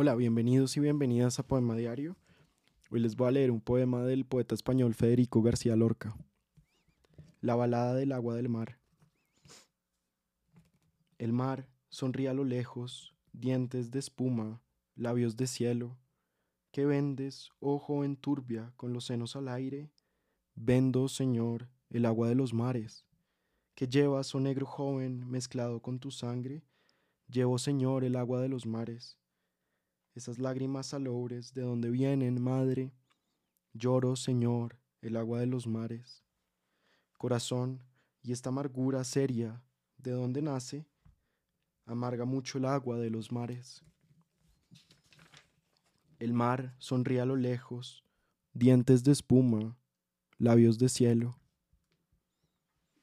Hola, bienvenidos y bienvenidas a Poema Diario. Hoy les voy a leer un poema del poeta español Federico García Lorca. La balada del agua del mar. El mar sonríe a lo lejos, dientes de espuma, labios de cielo. ¿Qué vendes, oh joven turbia, con los senos al aire? Vendo, Señor, el agua de los mares. ¿Qué llevas, oh negro joven, mezclado con tu sangre? Llevo, Señor, el agua de los mares esas lágrimas salobres, ¿de dónde vienen, madre? Lloro, Señor, el agua de los mares. Corazón, y esta amargura seria, ¿de dónde nace? Amarga mucho el agua de los mares. El mar sonríe a lo lejos, dientes de espuma, labios de cielo.